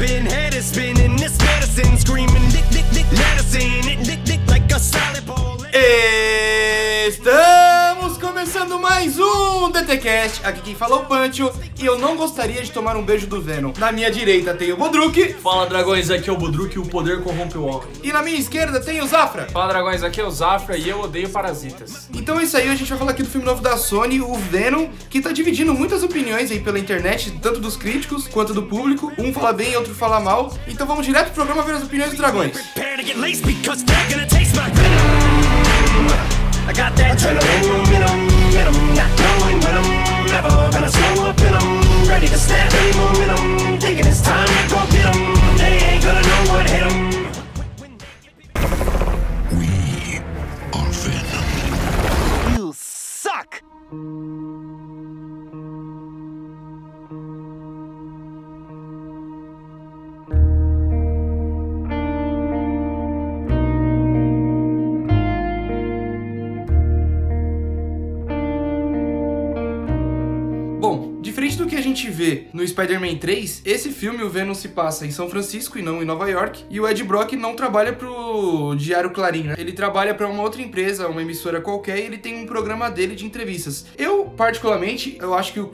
been. Head is spinning this medicine, screaming. Dick, dick, dick, medicine, it dick, dick like a solid ball. Estamos começando mais um Aqui quem fala é o Pancho e eu não gostaria de tomar um beijo do Venom. Na minha direita tem o Bodruk Fala dragões, aqui é o Budruk e o poder corrompe o homem. e na minha esquerda tem o Zafra. Fala dragões, aqui é o Zafra e eu odeio parasitas. Então é isso aí, a gente vai falar aqui do filme novo da Sony, o Venom, que tá dividindo muitas opiniões aí pela internet, tanto dos críticos quanto do público. Um fala bem, outro fala mal. Então vamos direto pro programa ver as opiniões dos dragões. Prepare to get laced because they're gonna taste my venom. I got that adrenaline, venom, venom, not knowing when I'm never gonna slow up in 'em. Ready to snap any momentum, thinking it's time to go get 'em. They ain't gonna know what hit 'em. We are Venom. You suck! A gente vê no Spider-Man 3, esse filme o Venom se passa em São Francisco e não em Nova York, e o Ed Brock não trabalha pro Diário Clarim, né? Ele trabalha pra uma outra empresa, uma emissora qualquer, e ele tem um programa dele de entrevistas. Eu, particularmente, eu acho que o,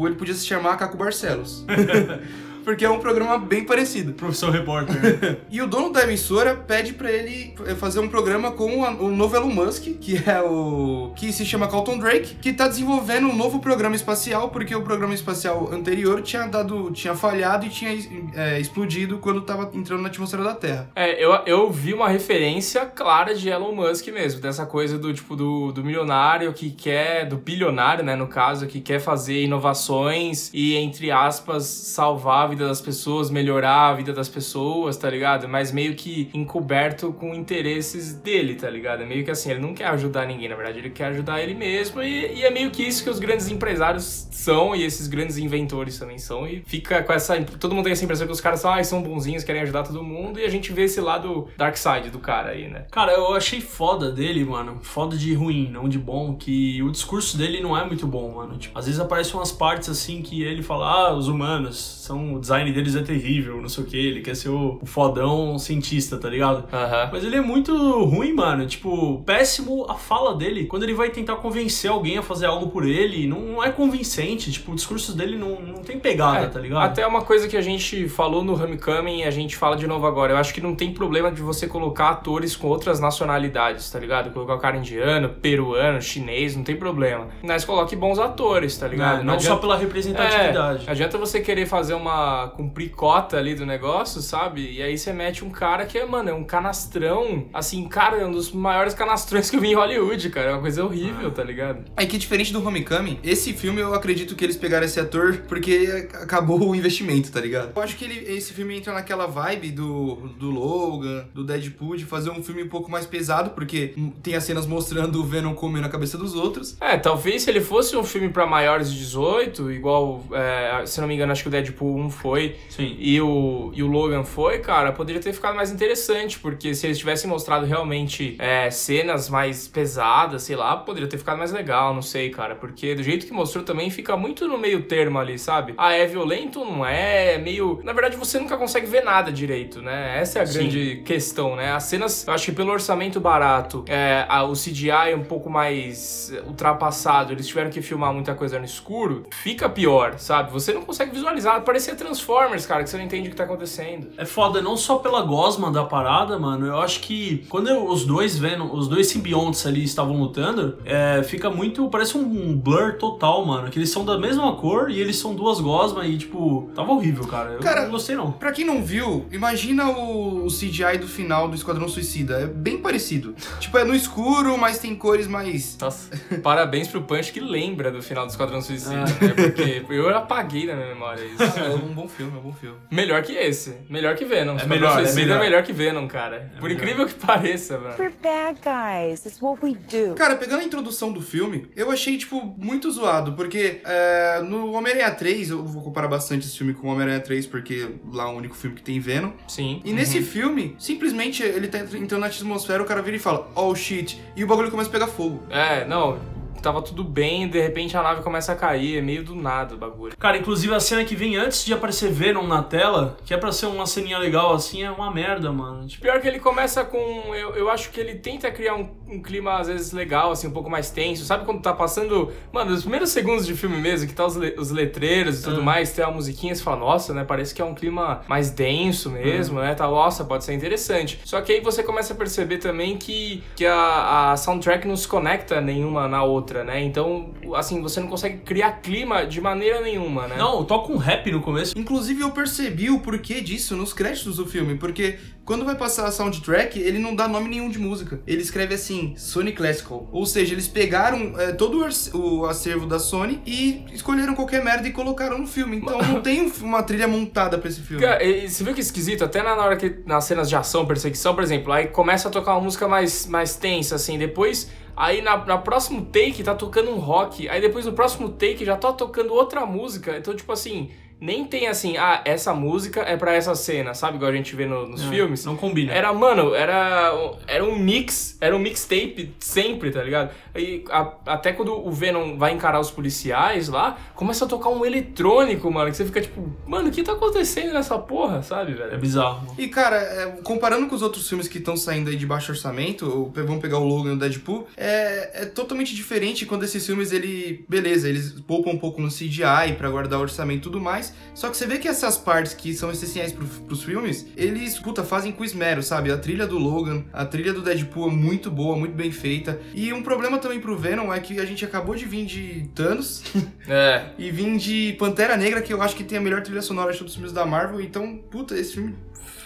o- ele podia se chamar Caco Barcelos. Porque é um programa bem parecido. Professor repórter. né? E o dono da emissora pede pra ele eh, fazer um programa com o novo Elon Musk, que é o. que se chama Carlton Drake, que tá desenvolvendo um novo programa espacial, porque o programa espacial anterior tinha dado. tinha falhado e tinha eh, explodido quando tava entrando na atmosfera da Terra. É, eu, eu vi uma referência clara de Elon Musk mesmo, dessa coisa do tipo do, do milionário que quer, do bilionário, né, no caso, que quer fazer inovações e, entre aspas, salvar a vida das pessoas, melhorar a vida das pessoas, tá ligado? Mas meio que encoberto com interesses dele, tá ligado? É meio que assim, ele não quer ajudar ninguém, na verdade, ele quer ajudar ele mesmo e, e é meio que isso que os grandes empresários são e esses grandes inventores também são e fica com essa... Todo mundo tem essa impressão que os caras são, ah, são bonzinhos, querem ajudar todo mundo e a gente vê esse lado dark side do cara aí, né? Cara, eu achei foda dele, mano. Foda de ruim, não de bom. Que o discurso dele não é muito bom, mano. Tipo, às vezes aparecem umas partes assim que ele fala, ah, os humanos são. Design deles é terrível, não sei o que. Ele quer ser o, o fodão cientista, tá ligado? Mas ele é muito ruim, mano. Tipo, péssimo a fala dele. Quando ele vai tentar convencer alguém a fazer algo por ele, não, não é convincente. Tipo, o discurso dele não, não tem pegada, É, tá ligado? Até uma coisa que a gente falou no Homecoming e a gente fala de novo agora. Eu acho que não tem problema de você colocar atores com outras nacionalidades, tá ligado? Colocar o cara indiano, peruano, chinês, não tem problema. Mas coloque bons atores, tá ligado? Não, não só pela representatividade. É, adianta você querer fazer uma. Cumprir cota ali do negócio, sabe? E aí você mete um cara que é, mano, é um canastrão. Assim, cara, é um dos maiores canastrões que eu vi em Hollywood, cara. É uma coisa horrível, tá ligado? É que diferente do Homecoming, esse filme eu acredito que eles pegaram esse ator porque acabou o investimento, tá ligado? Eu acho que ele, esse filme entra naquela vibe do, do Logan, do Deadpool, de fazer um filme um pouco mais pesado, porque tem as cenas mostrando o Venom comendo a cabeça dos outros. É, talvez se ele fosse um filme pra maiores de 18, igual, é, se não me engano, acho que o Deadpool 1 foi Sim. e o, e o Logan foi, cara, poderia ter ficado mais interessante, porque se eles tivessem mostrado realmente é, cenas mais pesadas, sei lá, poderia ter ficado mais legal, não sei, cara, porque do jeito que mostrou também fica muito no meio termo ali, sabe? Ah, é violento, não é, é meio... Na verdade, você nunca consegue ver nada direito, né? Essa é a Sim. grande questão, né? As cenas, eu acho que pelo orçamento barato, é, a- o CGI é um pouco mais ultrapassado, eles tiveram que filmar muita coisa no escuro, fica pior, sabe? Você não consegue visualizar, parecia Transformers, cara, que você não entende o que tá acontecendo. É foda não só pela gosma da parada, mano. Eu acho que quando eu- os dois Venom, os dois simbiontes ali estavam lutando, é, fica muito. Parece um blur total, mano. Que eles são da mesma cor e eles são duas gosmas e, tipo, tava horrível, cara. Eu Cara, não gostei, não. Pra quem não viu, imagina o, o CGI do final do Esquadrão Suicida. É bem parecido. tipo, é no escuro, mas tem cores mais. Nossa, parabéns pro Punch que lembra do final do Esquadrão Suicida, Ah. né? Porque eu apaguei na minha memória isso. É um bom filme, é um bom filme. Melhor que esse. Melhor que Venom. Esquadrão melhor, é Suicida melhor. é melhor que Venom, cara. Por melhor. incrível que pareça, mano. We're bad guys. It's what we do. Cara, pegando a introdução do filme, eu achei, tipo, muito zoado, porque é, no Homem-Aranha 3, eu vou comparar bastante esse filme com o Homem-Aranha 3, porque lá é o único filme que tem Venom. Sim. E nesse filme, simplesmente ele tá entrando na atmosfera, o cara vira e fala, oh shit, e o bagulho começa a pegar fogo. É, não. Tava tudo bem, de repente a nave começa a cair, é meio do nada o bagulho. Cara, inclusive a cena que vem antes de aparecer Venom na tela, que é pra ser uma ceninha legal assim, é uma merda, mano. Tipo, Pior que ele começa com. Eu, eu acho que ele tenta criar um, um clima, às vezes, legal, assim, um pouco mais tenso. Sabe quando tá passando. Mano, os primeiros segundos de filme mesmo, que tá os, le- os letreiros e tudo Ah. mais, tem a musiquinha, você fala, nossa, né? Parece que é um clima mais denso mesmo, né? Tá, nossa, pode ser interessante. Só que aí você começa a perceber também que, que a, a soundtrack não se conecta nenhuma na outra, né? Então, assim, você não consegue criar clima de maneira nenhuma, né? não, toca um rap no começo. Inclusive, eu percebi o porquê disso nos créditos do filme, porque quando vai passar a soundtrack, ele não dá nome nenhum de música. Ele escreve assim, Sony Classical. Ou seja, eles pegaram é, todo o acervo da Sony e escolheram qualquer merda e colocaram no filme. Então não tem um- uma trilha montada pra esse filme. Cara, e- você viu que esquisito? Até na hora que. Nas cenas de ação, perseguição, por exemplo, aí começa a tocar uma música mais, mais tensa, assim, depois. Aí na, na próximo take tá tocando um rock. Aí depois no próximo take já tá tocando outra música. Então, tipo assim, nem tem assim, ah, essa música é pra essa cena, sabe? Igual a gente vê no- nos É, filmes. Não combina. Era, mano, era, era um mix, era um mixtape sempre, tá ligado? E a- até quando o Venom vai encarar os policiais lá, começa a tocar um eletrônico, mano, que você fica tipo, mano, o que tá acontecendo nessa porra, sabe, É velho? bizarro. mano. E cara, é, comparando com os outros filmes que estão saindo aí de baixo orçamento, vamos pegar o Logan e o Deadpool, é, é totalmente diferente quando esses filmes, ele. Beleza, eles poupam um pouco no CGI pra guardar orçamento e tudo mais. Só que você vê que essas partes que são essenciais pro, pros filmes, eles, puta, fazem com esmero, sabe? A trilha do Logan, a trilha do Deadpool é muito boa, muito bem feita. E um problema também pro Venom é que a gente acabou de vir de Thanos É. e vim de Pantera Negra, que eu acho que tem a melhor trilha sonora de todos os filmes da Marvel. Então, puta, esse filme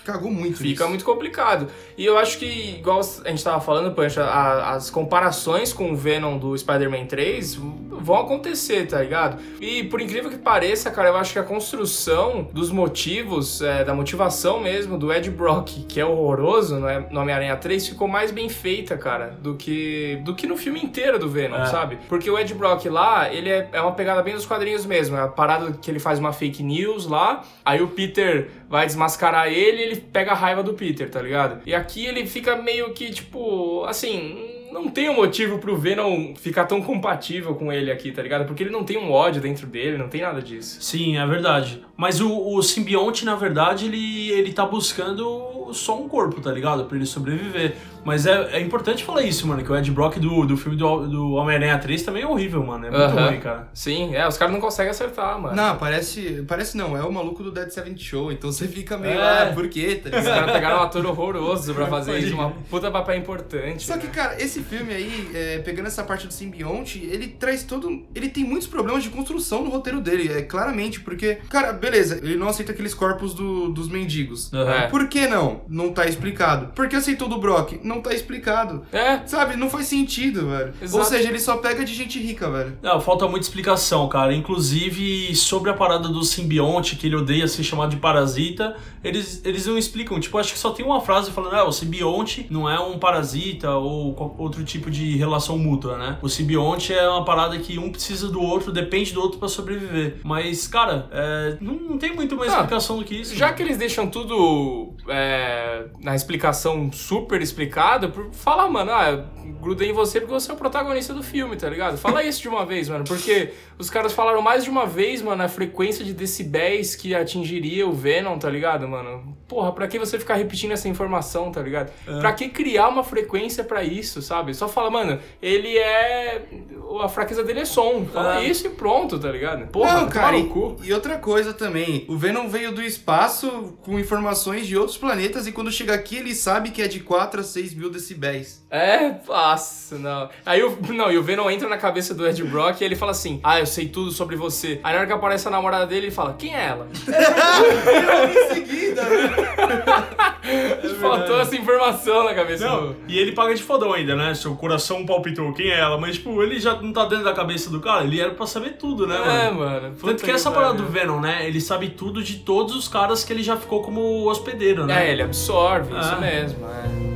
cagou muito Fica nisso. muito complicado. E eu acho que, igual a gente tava falando, Pancha, a- as comparações com o Venom do Spider-Man 3 vão acontecer, tá ligado? E por incrível que pareça, cara, eu acho que a construção dos motivos, é, da motivação mesmo do Ed Brock, que é horroroso no no Homem-Aranha 3, ficou mais bem feita, cara, do que, do que no filme inteiro do Venom, É. sabe? Porque o Ed Brock lá, ele é, é uma pegada bem dos quadrinhos mesmo. É a parada que ele faz uma fake news lá, aí o Peter vai desmascarar ele e ele pega a raiva do Peter, tá ligado? E aqui ele fica meio que, tipo, assim. Não tem um motivo pro Venom ficar tão compatível com ele aqui, tá ligado? Porque ele não tem um ódio dentro dele, não tem nada disso. Sim, é verdade. Mas o, o simbionte, na verdade, ele, ele tá buscando só um corpo, tá ligado? Pra ele sobreviver. Mas é, é importante falar isso, mano, que o Ed Brock do, do filme do, do Homem-Aranha 3 também é horrível, mano. É muito Aham. ruim, cara. Sim, é, os caras não conseguem acertar, mano. Não, parece. Parece não, é o maluco do Dead Seventh Show, então você fica meio. É. Ah, por quê? Tá Os caras pegaram um ator horroroso pra fazer isso, uma puta papel importante. Só que, né? cara, esse filme aí, é, pegando essa parte do simbionte, ele traz todo. Ele tem muitos problemas de construção no roteiro dele, é claramente, porque, cara, beleza, ele não aceita aqueles corpos do- dos mendigos. É. Por que não? Não tá explicado. Por que aceitou do Brock? Não tá explicado. É, Sabe, não faz sentido, velho. Ou Exato. seja, ele só pega de gente rica, velho. Não, falta muita explicação, cara. Inclusive, sobre a parada do simbionte, que ele odeia ser chamado de parasita, eles, eles não explicam. Tipo, acho que só tem uma frase falando, ah, o simbionte não é um parasita ou outro tipo de relação mútua, né? O simbionte é uma parada que um precisa do outro, depende do outro pra sobreviver. Mas, cara, é, não, não tem muito mais Ah, explicação do que isso. Já que eles deixam tudo é, na explicação super explicada, por- fala, mano, ah, grudei em você porque você é o protagonista do filme, tá ligado? Fala isso de uma vez, mano, porque os caras falaram mais de uma vez, mano, a frequência de decibéis que atingiria o Venom, tá ligado, mano? Porra, pra que você ficar repetindo essa informação, tá ligado? Pra que criar uma frequência pra isso, sabe? Só fala, mano, ele é. A fraqueza dele é som. Fala É. isso e pronto, tá ligado? Porra, não, cara, e, e outra coisa também, o Venom veio do espaço com informações de outros planetas e quando chega aqui ele sabe que é de 4 a 6 mil decibéis. É, nossa, não. Aí o, não, e o Venom entra na cabeça do Ed Brock e ele fala assim: Ah, eu sei tudo sobre você. Aí na hora que aparece a namorada dele, ele fala: Quem é ela? em seguida, né? Faltou essa informação na cabeça Não, do. e ele paga de fodão ainda, né? Seu coração palpitou, quem é ela? Mas, tipo, ele já não tá dentro da cabeça do cara, ele era pra saber tudo, né, É, mano? mano. Tanto que essa parada do. Venom, né? Ele sabe tudo de todos os caras que ele já ficou como hospedeiro, né? É, ele absorve, isso Ah. mesmo. É.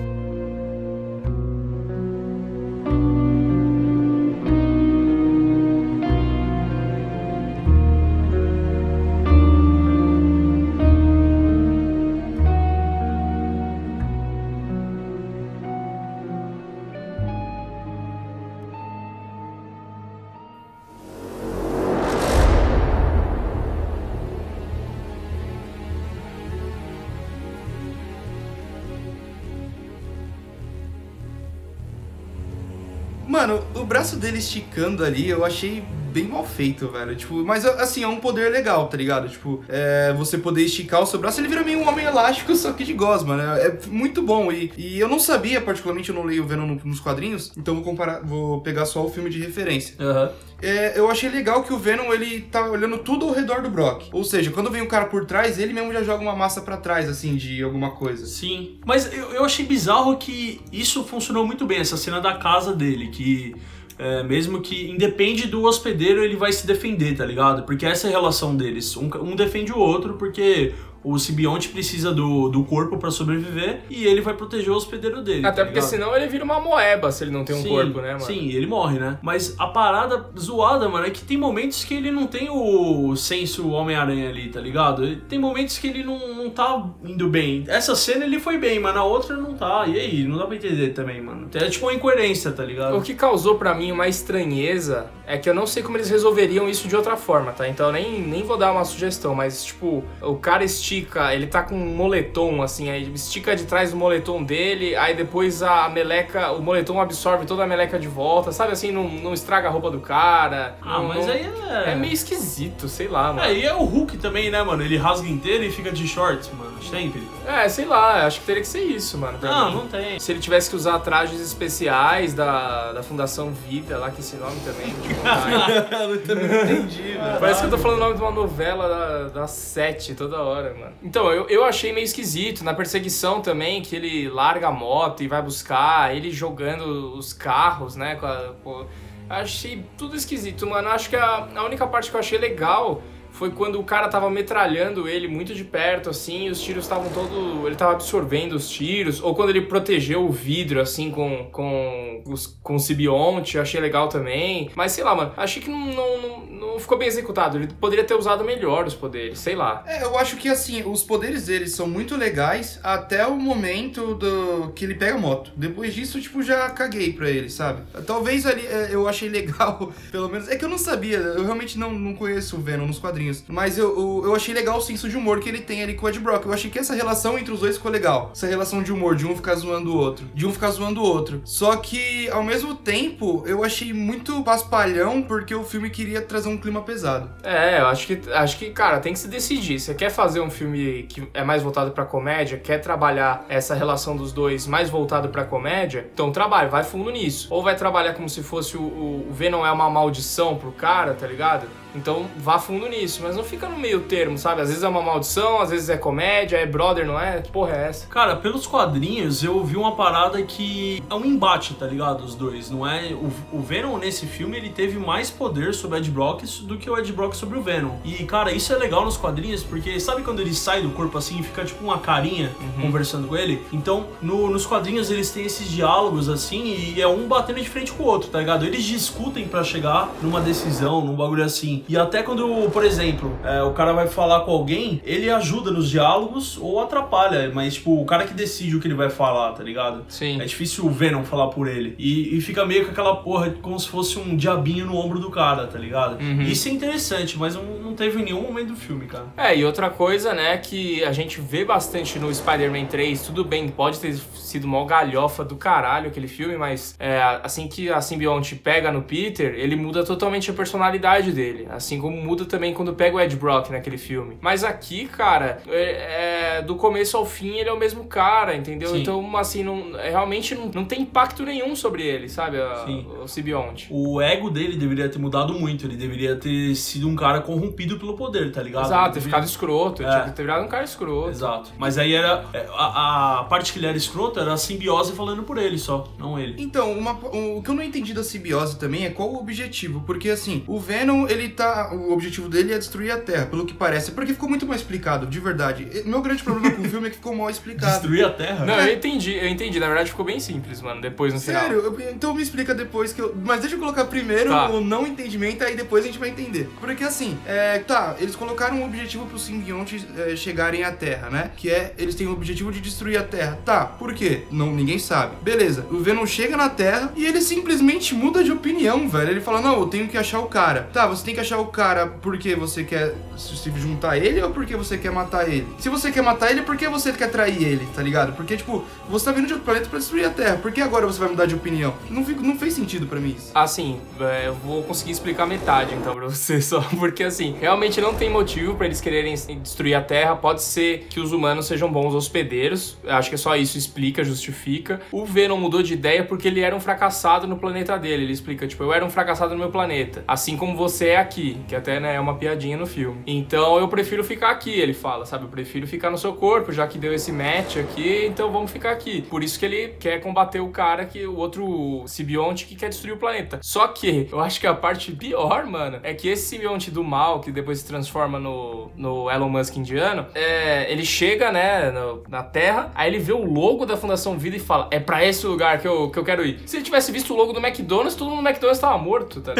o dele esticando ali, eu achei bem mal feito, velho. Tipo, mas assim, é um poder legal, tá ligado? Tipo, é, você poder esticar o seu braço, ele vira meio um homem elástico, só que de gosma, né? É muito bom. E, e eu não sabia, particularmente, eu não leio Venom no- nos quadrinhos, então vou comparar, vou pegar só o filme de referência. Aham. É, eu achei legal que o Venom, ele tá olhando tudo ao redor do Brock. Ou seja, quando vem um cara por trás, ele mesmo já joga uma massa pra trás, assim, de alguma coisa. Sim. Mas eu, eu achei bizarro que isso funcionou muito bem, essa cena da casa dele, que é, mesmo que independe do hospedeiro, ele vai se defender, tá ligado? Porque essa é a relação deles. Um, um defende o outro porque o simbionte precisa do, do corpo pra sobreviver e ele vai proteger o hospedeiro dele. Até tá porque ligado? senão ele vira uma moeba se ele não tem um Sim, corpo, né, mano? Sim, ele morre, né? Mas a parada zoada, mano, é que tem momentos que ele não tem o senso Homem-Aranha ali, tá ligado? Tem momentos que ele não, não tá indo bem. Essa cena ele foi bem, mas na outra não tá. E aí? Não dá pra entender também, mano. É tipo uma incoerência, tá ligado? O que causou pra mim uma estranheza é que eu não sei como eles resolveriam isso de outra forma, tá? Então eu nem, nem vou dar uma sugestão, mas tipo, o cara estica, ele tá com um moletom, assim, aí estica de trás do moletom dele, aí depois a meleca, o moletom absorve toda a meleca de volta, sabe assim, não, não estraga a roupa do cara. Ah, não- mas não- aí é. É meio esquisito, sei lá, mano. É, e é o Hulk também, né, mano? Ele rasga inteiro e fica de shorts, mano. Sempre. É, sei lá, acho que teria que ser isso, mano. pra Não, mim. não tem. Se ele tivesse que usar trajes especiais da, da Fundação Vida, lá que esse nome também. hein? eu também não entendi, velho. Parece que eu tô falando o nome de uma novela da, da Sete toda hora, mano. Então, eu, eu achei meio esquisito. Na perseguição também, que ele larga a moto e vai buscar, ele jogando os carros, né? Com a, pô, achei tudo esquisito, mano. Acho que a, a única parte que eu achei legal foi quando o cara tava metralhando ele muito de perto, assim, e os tiros estavam todo. Ele tava absorvendo os tiros. Ou quando ele protegeu o vidro, assim, com, com, os, com o simbionte, eu achei legal também. Mas sei lá, mano, achei que não, não, não, não ficou bem executado. Ele poderia ter usado melhor os poderes, sei lá. É, eu acho que assim, os poderes dele são muito legais até o momento do que ele pega a moto. Depois disso, tipo, já caguei pra ele, sabe? Talvez ali é, eu achei legal, pelo menos. É que eu não sabia, eu realmente não, não conheço o Venom nos quadrinhos. Mas eu, eu, eu achei legal o senso de humor que ele tem ali com o Ed Brock. Eu achei que essa relação entre os dois ficou legal. Essa relação de humor, de um ficar zoando o outro, de um ficar zoando o outro. Só que, ao mesmo tempo, eu achei muito paspalhão porque o filme queria trazer um clima pesado. É, eu acho que, acho que, cara, tem que se decidir. Você quer fazer um filme que é mais voltado pra comédia, quer trabalhar essa relação dos dois mais voltado pra comédia, então trabalha, vai fundo nisso. Ou vai trabalhar como se fosse o, o, o Venom é uma maldição pro cara, tá ligado? Então vá fundo nisso, mas não fica no meio termo, sabe? Às vezes é uma maldição, às vezes é comédia, é brother, não é? Que porra é essa? Cara, pelos quadrinhos eu vi uma parada que é um embate, tá ligado? Os dois, não é? O, o Venom nesse filme ele teve mais poder sobre o Ed Brock do que o Ed Brock sobre o Venom. E cara, isso é legal nos quadrinhos porque sabe quando ele sai do corpo assim e fica tipo uma carinha conversando com ele? Então no- nos quadrinhos eles têm esses diálogos assim e é um batendo de frente com o outro, tá ligado? Eles discutem pra chegar numa decisão, num bagulho assim. E até quando, por exemplo, é, o cara vai falar com alguém, ele ajuda nos diálogos ou atrapalha, mas tipo, o cara que decide o que ele vai falar, tá ligado? Sim. É difícil o Venom falar por ele. E, e fica meio com aquela porra como se fosse um diabinho no ombro do cara, tá ligado? Isso é interessante, mas não, não teve em nenhum momento do filme, cara. É, e outra coisa, né, que a gente vê bastante no Spider-Man 3, tudo bem, pode ter sido uma galhofa do caralho aquele filme, mas é, assim que a simbionte pega no Peter, ele muda totalmente a personalidade dele. Assim como muda também quando pega o Ed Brock naquele filme. Mas aqui, cara, é, é, do começo ao fim ele é o mesmo cara, entendeu? Sim. Então, assim, não, realmente não, não tem impacto nenhum sobre ele, sabe? a- Sim. o simbionte. O ego dele deveria ter mudado muito, ele deveria ter sido um cara corrompido pelo poder, tá ligado? Exato, Ele ter deveria- ficado escroto, ele É. que ter virado um cara escroto. Exato. Mas aí era. é, A, a parte que ele era escroto era a simbiose falando por ele só, não ele. Então, uma- o que eu não entendi da simbiose também é qual o objetivo. Porque assim, o Venom, ele tá. O objetivo dele é destruir a Terra, pelo que parece. Porque ficou muito mal explicado, de verdade. E- Meu grande problema com o filme é que ficou mal explicado. Destruir a Terra? Não, eu entendi, eu entendi. Na verdade ficou bem simples, mano, depois no final. Sério, eu- então me explica depois que eu. Mas deixa eu colocar primeiro Tá. o não entendimento, aí depois a gente vai entender. Porque assim, é, tá, eles colocaram um objetivo pros simbiontes é, chegarem à Terra, né? Que é, eles têm o objetivo de destruir a Terra. Tá, por quê? Não, ninguém sabe. Beleza, o Venom chega na Terra e ele simplesmente muda de opinião, velho. Ele fala, não, eu tenho que achar o cara. Tá, você tem que achar o cara porque você quer se juntar a ele ou porque você quer matar ele? Se você quer matar ele, por que você quer trair ele, tá ligado? Porque, tipo, você tá vindo de outro planeta pra destruir a Terra. Por que agora você vai mudar de opinião? Não, fico, não fez sentido pra mim isso. Assim, é, eu vou conseguir explicar metade então pra você só, porque assim, realmente não tem motivo pra eles quererem destruir a Terra. Pode ser que os humanos sejam bons hospedeiros, acho que só isso explica, justifica. O Venom mudou de ideia porque ele era um fracassado no planeta dele. Ele explica, tipo, eu era um fracassado no meu planeta, assim como você é aqui, que até né, é uma piadinha no filme. Então eu prefiro ficar aqui, ele fala, sabe? Eu prefiro ficar no seu corpo, já que deu esse match aqui, então vamos ficar aqui. Por isso que ele quer combater o cara que o outro simbionte que quer destruir o planeta. Só que eu acho que a parte pior, mano, é que esse simbionte do mal, que depois se transforma no, no Elon Musk indiano, é, ele chega, né, no- na Terra, aí ele vê o logo da Fundação Vida e fala: é pra esse lugar que eu, que eu quero ir. Se ele tivesse visto o logo do McDonald's, todo mundo no McDonald's tava morto, tá?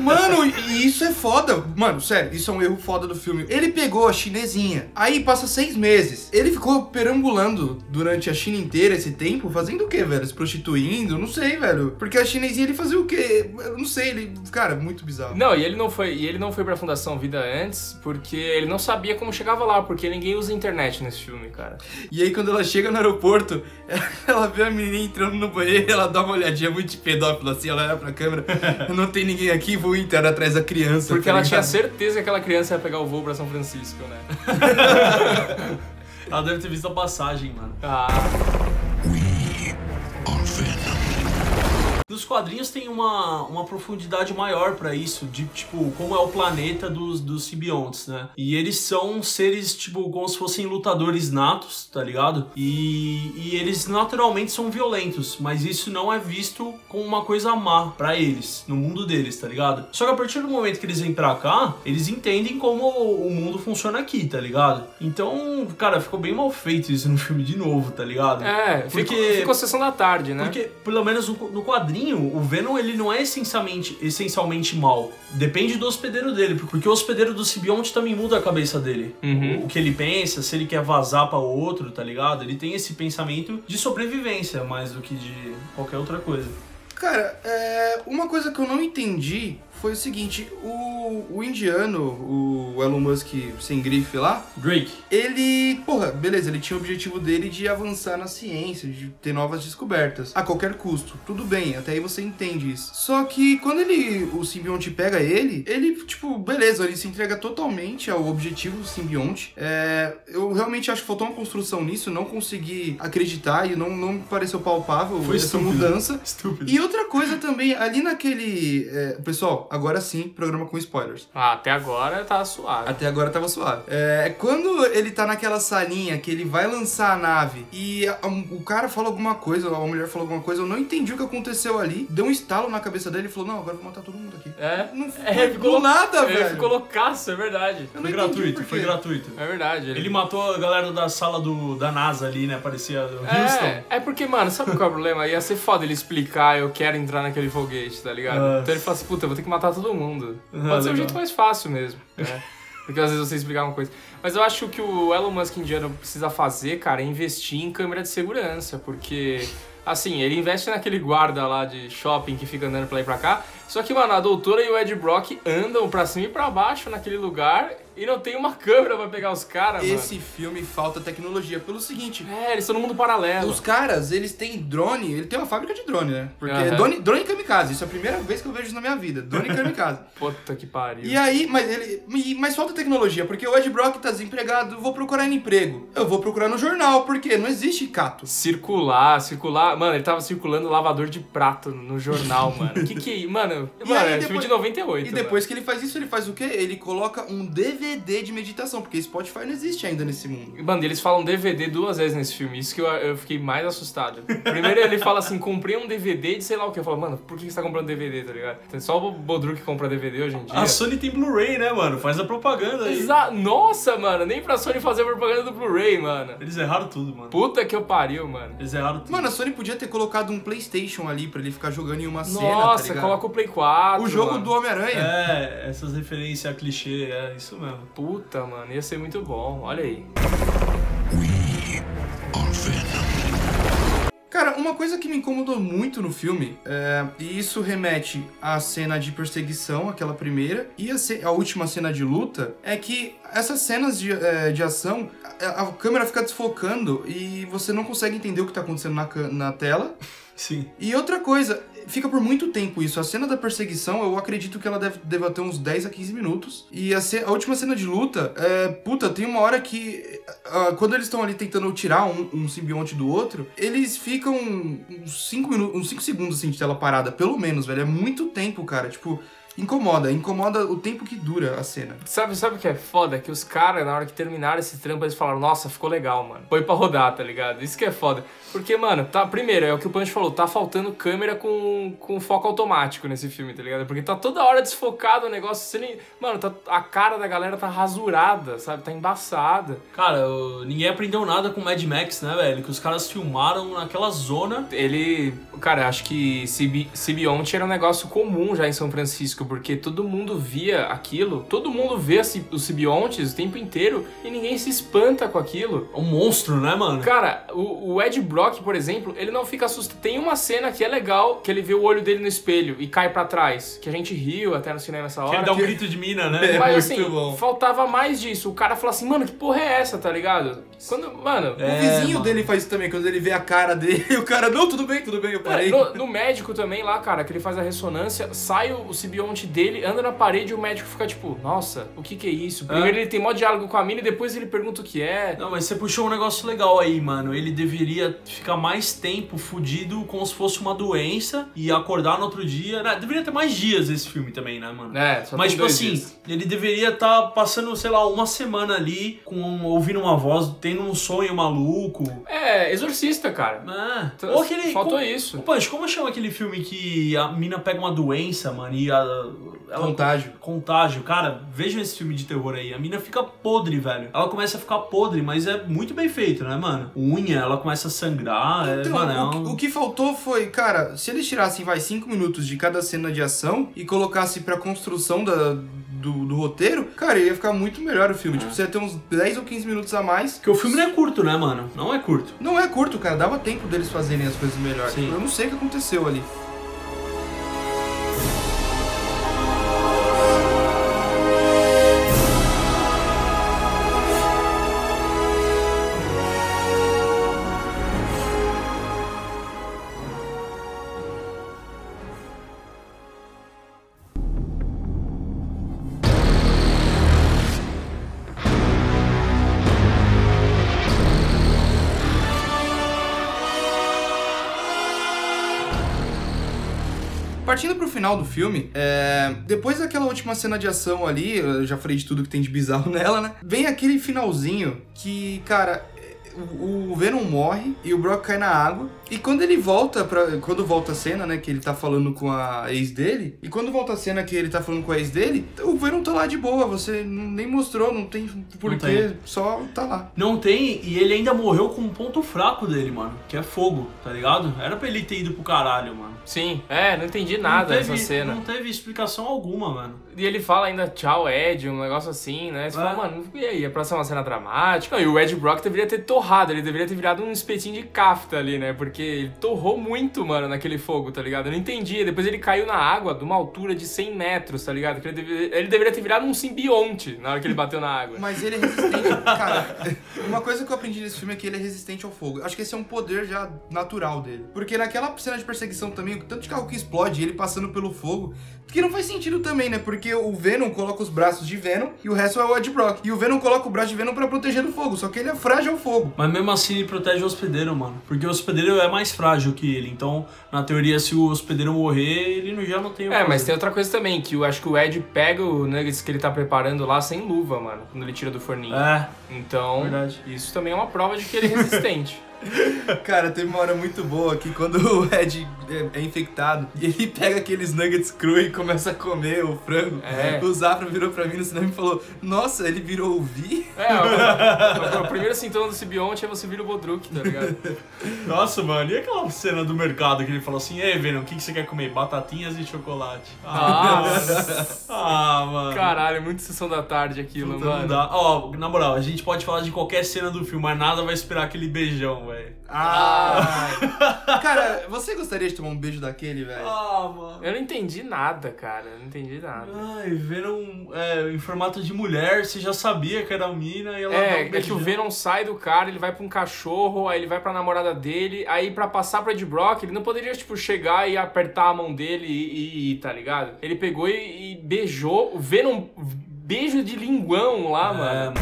Mano, e isso é foda. Mano, sério, isso é um erro foda do filme. Ele pegou a chinesinha, aí passa seis meses. Ele ficou perambulando durante a China inteira esse tempo, fazendo o quê, velho? Se prostituindo? Não sei, velho. Porque a chinesinha ele fazia o quê? Eu não sei, ele. Cara, muito bizarro. Não, e ele não foi, e ele não foi pra Fundação Vida antes, porque ele não sabia como chegava lá, porque ninguém usa internet nesse filme, cara. E aí, quando ela chega no aeroporto, ela vê a menina entrando no banheiro, ela dá uma olhadinha muito de pedófila assim, ela olha pra câmera, não tem ninguém aqui, vou entrar atrás da criança. Porque tá ela ligado? tinha certeza que aquela criança ia pegar o voo pra São Francisco, né? Ela deve ter visto a passagem, mano. Ah, Nos quadrinhos tem uma, uma profundidade maior pra isso, de tipo, como é o planeta dos, dos simbiontes, né? E eles são seres, tipo, como se fossem lutadores natos, tá ligado? E, e eles naturalmente são violentos, mas isso não é visto como uma coisa má pra eles, no mundo deles, tá ligado? Só que a partir do momento que eles vêm pra cá, eles entendem como o mundo funciona aqui, tá ligado? Então, cara, ficou bem mal feito isso no filme de novo, tá ligado? é, Porque- ficou, ficou sessão da tarde, né? Porque, pelo menos no, no quadrinho, o Venom ele não é essencialmente, essencialmente mal. Depende do hospedeiro dele, porque o hospedeiro do simbionte também muda a cabeça dele. Uhum. O, que ele pensa, se ele quer vazar pra outro, tá ligado? Ele tem esse pensamento de sobrevivência mais do que de qualquer outra coisa. Cara, é, uma coisa que eu não entendi foi o seguinte, o, o indiano, o Elon Musk sem grife lá, Drake. ele, porra, beleza, ele tinha o objetivo dele de avançar na ciência, de ter novas descobertas, a qualquer custo. Tudo bem, até aí você entende isso. Só que quando ele, o simbionte pega ele, ele, tipo, beleza, ele se entrega totalmente ao objetivo do simbionte. É, eu realmente acho que faltou uma construção nisso, não consegui acreditar e não, não me pareceu palpável Foi essa estúpido. mudança. Estúpido. E outra coisa também, ali naquele. é, pessoal, agora sim, programa com spoilers. Ah, até agora tá suave. Até agora tava suave. É, quando ele tá naquela salinha que ele vai lançar a nave e a- o cara fala alguma coisa, ou a mulher falou alguma coisa, eu não entendi o que aconteceu ali. Deu um estalo na cabeça dele e falou: Não, agora eu vou matar todo mundo aqui. É, Não é, foi ficou nada, ele velho. ficou loucaço, é verdade. Eu Foi gratuito, foi gratuito. É verdade. Ele matou a galera da sala do, da NASA ali, né? Parecia do É, Houston. é porque, mano, sabe qual é o problema? Ia ser foda ele explicar, eu quero entrar naquele foguete, tá ligado? Ah. Então ele fala assim, puta, eu vou ter que matar todo mundo. Ah, Pode ser um jeito mais fácil mesmo, né? Porque às vezes você explicar uma coisa. Mas eu acho que o Elon Musk indiano precisa fazer, cara, é investir em câmera de segurança, porque... Assim, ele investe naquele guarda lá de shopping que fica andando pra lá e pra cá. Só que, mano, a doutora e o Ed Brock andam pra cima e pra baixo naquele lugar e não tem uma câmera pra pegar os caras, mano. Esse filme falta tecnologia. Pelo seguinte. É, eles estão no mundo paralelo. Os caras, eles têm drone, ele tem uma fábrica de drone, né? Porque Aham. drone, drone kamikaze, isso é a primeira vez que eu vejo isso na minha vida. Drone kamikaze. Puta que pariu. E aí, mas ele. e- Mas falta tecnologia, porque o Ed Brock tá desempregado, vou procurar emprego. Eu vou procurar no jornal, porque não existe cato. Circular, circular. Mano, ele tava circulando lavador de prato no jornal, mano. Que que é isso? Mano, E mano, aí, é depois- filme de 98. E depois que ele faz isso, ele faz o quê? Ele coloca um DVD de meditação, porque Spotify não existe ainda nesse mundo. mano. Eles falam DVD duas vezes nesse filme. Isso que eu, eu fiquei mais assustado. Primeiro ele fala assim: comprei um DVD de sei lá o que. Eu falo, mano, por que você tá comprando DVD, tá ligado? Tem só o Bodru que compra DVD hoje em dia. A Sony tem Blu-ray, né, mano? Faz a propaganda aí. Exa Nossa, mano, nem pra Sony fazer propaganda do Blu-ray, mano. Eles erraram tudo, mano. Puta que eu pariu, mano. Eles erraram tudo. Mano, a Sony podia ter colocado um PlayStation ali pra ele ficar jogando em uma cena. tá Nossa, ligado? coloca o Play 4. O jogo mano. do Homem-Aranha. É, essas referências a clichê, é isso mesmo. Puta, mano, ia ser muito bom. Olha aí. Cara, um uma coisa que me incomodou muito no filme, é, e isso remete à cena de perseguição, aquela primeira, e a, a última cena de luta, é que essas cenas de, é, de ação, a, a câmera fica desfocando e você não consegue entender o que tá acontecendo na, na tela. Sim. E outra coisa, fica por muito tempo isso. A cena da perseguição, eu acredito que ela deve, deve ter uns 10 a 15 minutos. E a, a última cena de luta, é, puta, tem uma hora que. ah, quando eles estão ali tentando tirar um, um simbionte do outro, eles ficam uns 5 minutos, uns 5 segundos assim de tela parada, pelo menos, velho. É muito tempo, cara. Tipo, incomoda. Incomoda o tempo que dura a cena. Sabe, sabe o que é foda? Que os caras, na hora que terminaram esse trampo, eles falaram, nossa, ficou legal, mano. Foi pra rodar, tá ligado? Isso que é foda. Porque, mano, tá, primeiro, é o que o Punch falou, tá faltando câmera com, com foco automático nesse filme, tá ligado? Porque tá toda hora desfocado o negócio, você nem... Mano, tá, a cara da galera tá rasurada, sabe? Tá embaçada. Cara, eu- ninguém aprendeu nada com Mad Max, né, velho? Que os caras filmaram naquela zona. Ele, cara, acho que Sibi- Sibionte era um negócio comum já em São Francisco, porque todo mundo via aquilo, todo mundo vê os Sibiontes o tempo inteiro e ninguém se espanta com aquilo. Um monstro, né, mano? Cara, o, o Ed Brock, por exemplo, ele não fica assustado. Tem uma cena que é legal, que ele vê o olho dele no espelho e cai pra trás, que a gente riu até no cinema essa Que hora. ele dá um que- grito de mina, né? É. Mas muito assim, bom. faltava mais disso. O cara fala assim, mano, que porra é essa, tá ligado? Quando, mano, É, o vizinho mano. dele faz isso também, quando ele vê a cara dele, o cara, não, tudo bem, tudo bem, eu É, parei. no, no médico também lá, cara, que ele faz a ressonância, sai o, o simbionte dele, anda na parede e o médico fica tipo, nossa, o que que é isso? Primeiro É. ele tem mó diálogo com a mina e depois ele pergunta o que é. Não, mas você puxou um negócio legal aí, mano. Ele deveria ficar mais tempo fudido como se fosse uma doença e acordar no outro dia. Né? Deveria ter mais dias esse filme também, né, mano? É, só Mas, tipo assim, dias. ele deveria estar passando, sei lá, uma semana ali, com ouvindo uma voz, tendo um sonho maluco. É, exorcista, cara. É. Então, Ou aquele. faltou como, isso. Ô, Pancho, como chama aquele filme que a mina pega uma doença, mano, e a. Ela, Contágio. Contágio. Cara, vejam esse filme de terror aí. A mina fica podre, velho. Ela começa a ficar podre, mas é muito bem feito, né, mano? Unha, ela começa a sangrar. é, Então, mano, é o, um- que- o que faltou foi, cara, se eles tirassem, vai, 5 minutos de cada cena de ação e colocassem pra construção da, do, do roteiro, cara, ia ficar muito melhor o filme. Tipo, você ia ter uns 10 ou 15 minutos a mais. Porque o filme não é curto, né, mano? Não é curto. Não é curto, cara, dava tempo deles fazerem as coisas melhor. Sim. Eu não sei o que aconteceu ali. Partindo pro final do filme, é, depois daquela última cena de ação ali, eu já falei de tudo que tem de bizarro nela, né? Vem aquele finalzinho que, cara, o o Venom morre e o Brock cai na água. E quando ele volta para quando volta a cena, né, que ele tá falando com a ex dele, e quando volta a cena que ele tá falando com a ex dele, o Venom tá lá de boa, você não- nem mostrou, não tem porquê, só tá lá. Não tem, e ele ainda morreu com um ponto fraco dele, mano. Que é fogo, tá ligado? Era pra ele ter ido pro caralho, mano. Sim, é, não entendi nada não teve, dessa cena. Não teve explicação alguma, mano. E ele fala ainda tchau, Ed, um negócio assim, né? Você É. fala, mano, e aí? É pra ser uma cena dramática? E o Ed Brock deveria ter torrado, ele deveria ter virado um espetinho de cafta ali, né? Porque ele torrou muito, mano, naquele fogo, tá ligado? Eu não entendi. Depois ele caiu na água de uma altura de 100 metros, tá ligado? Ele, deveria, ele deveria ter virado um simbionte na hora que ele bateu na água. Mas ele é resistente. cara, uma coisa que eu aprendi nesse filme é que ele é resistente ao fogo. Acho que esse é um poder já natural dele. Porque naquela cena de perseguição também, o tanto de carro que explode, ele passando pelo fogo. Que não faz sentido também, né? Porque o Venom coloca os braços de Venom e o resto é o Ed Brock. E o Venom coloca o braço de Venom pra proteger do fogo. Só que ele é frágil ao fogo. Mas mesmo assim ele protege o hospedeiro, mano. Porque o hospedeiro é mais frágil que ele. Então, na teoria, se o hospedeiro morrer, ele não- já não tem o É, mas tem outra coisa também, que eu acho que o Ed pega o nuggets que ele tá preparando lá sem luva, mano, quando ele tira do forninho. É, Então, Verdade. isso também é uma prova de que ele é resistente. Cara, teve uma hora muito boa que quando o Ed é, é infectado e ele pega aqueles nuggets cru e começa a comer o frango, É. o Zafra virou pra mim no cinema e falou: Nossa, ele virou o Vi? É, o, o- o primeiro sintoma do simbionte é você vira o Bodruk, tá ligado? Nossa, mano, e aquela cena do mercado que ele falou assim: Ei, Venom, o que, que você quer comer? Batatinhas e chocolate. Nossa, ah, mano. caralho, muito sessão da tarde aquilo, Puta, mano. não dá. Ó, na moral, a gente pode falar de qualquer cena do filme, mas nada vai esperar aquele beijão, velho. Velho. Ah! cara, você gostaria de tomar um beijo daquele, velho? Ah, mano. Eu não entendi nada, cara. Eu não entendi nada. Ai, Venom é, em formato de mulher, você já sabia que era a mina e ela dá É, um é que beijão. o Venom sai do cara, ele vai pra um cachorro, aí ele vai pra namorada dele, aí pra passar pra Ed Brock, ele não poderia, tipo, chegar e apertar a mão dele e, e tá ligado? Ele pegou e, e beijou, o Venom, beijo de linguão lá, É, mano.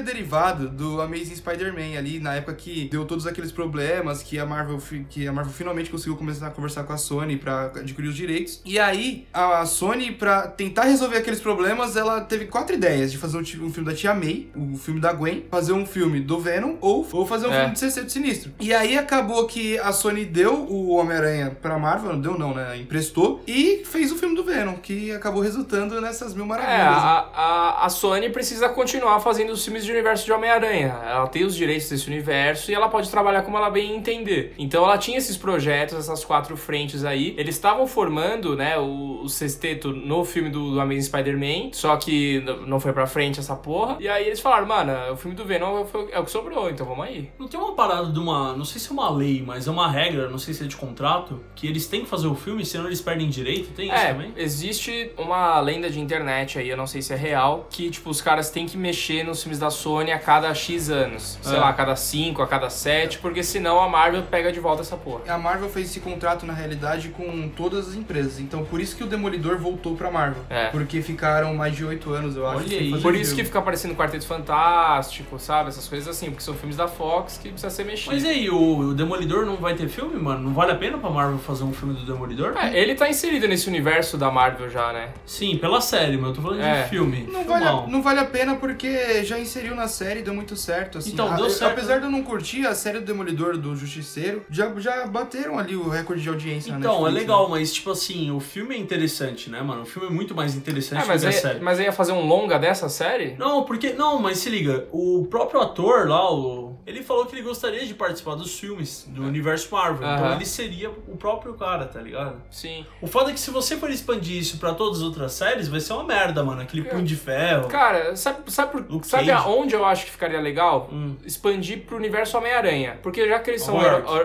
É derivado do Amazing Spider-Man ali, na época que deu todos aqueles problemas, que a Marvel que a Marvel finalmente conseguiu começar a conversar com a Sony pra adquirir os direitos. E aí, a Sony, pra tentar resolver aqueles problemas, ela teve quatro ideias de fazer um, um filme da Tia May, o filme da Gwen, fazer um filme do Venom ou, ou fazer um É. filme de Sexteto Sinistro. E aí acabou que a Sony deu o Homem-Aranha pra Marvel, não deu não, né? Emprestou, e fez o filme do Venom, que acabou resultando nessas mil É, maravilhas. a, a, a Sony precisa continuar fazendo os filmes de universo de Homem-Aranha. Ela tem os direitos desse universo e ela pode trabalhar como ela bem entender. Então ela tinha esses projetos, essas quatro frentes aí. Eles estavam formando, né, o, o sexteto no filme do, do Amazing Spider-Man, só que não foi pra frente essa porra. E aí eles falaram, mano, o filme do Venom foi- é o que sobrou, então vamos aí. Não tem uma parada de uma. Não sei se é uma lei, mas é uma regra, não sei se é de contrato, que eles têm que fazer o filme, senão eles perdem direito. Tem isso É, também? existe uma lenda de internet aí, eu não sei se é real, que, tipo, os caras têm que mexer nos filmes da Sony a cada X anos. Sei É. lá, a cada 5, a cada 7, porque senão a Marvel pega de volta essa porra. A Marvel fez esse contrato na realidade com todas as empresas. Então por isso que o Demolidor voltou pra Marvel. É. Porque ficaram mais de oito anos, eu acho. Olha aí. Por isso que fica aparecendo Quarteto Fantástico, sabe? Essas coisas assim, porque são filmes da Fox que precisa ser mexido. Mas e aí, o, o Demolidor não vai ter filme, mano? Não vale a pena pra Marvel fazer um filme do Demolidor? É, ele tá inserido nesse universo da Marvel já, né? Sim, pela série, mas eu tô falando É. de filme. Não vale, a, não vale a pena porque já inseriu na série, deu muito certo. Assim. Então, A- deu certo, Apesar né? de eu não curtir, a série do Demolidor do Justiceiro já, já bateram ali o recorde de audiência na Então, é Netflix, legal, né? mas tipo assim, o filme é interessante, né, mano? O filme é muito mais interessante É, mas, que a série. mas aí ia fazer um longa dessa série? Não, porque. Não, mas se liga, o próprio ator lá, o, ele falou que ele gostaria de participar dos filmes do universo Marvel. Então ele seria o próprio cara, tá ligado? Sim. O foda é que se você for expandir isso pra todas as outras séries, vai ser uma merda, mano. Aquele punho de ferro. Cara, sabe, sabe, por- sabe. Aonde eu acho que ficaria legal? Hum. Expandir pro universo Homem-Aranha. Porque já que eles são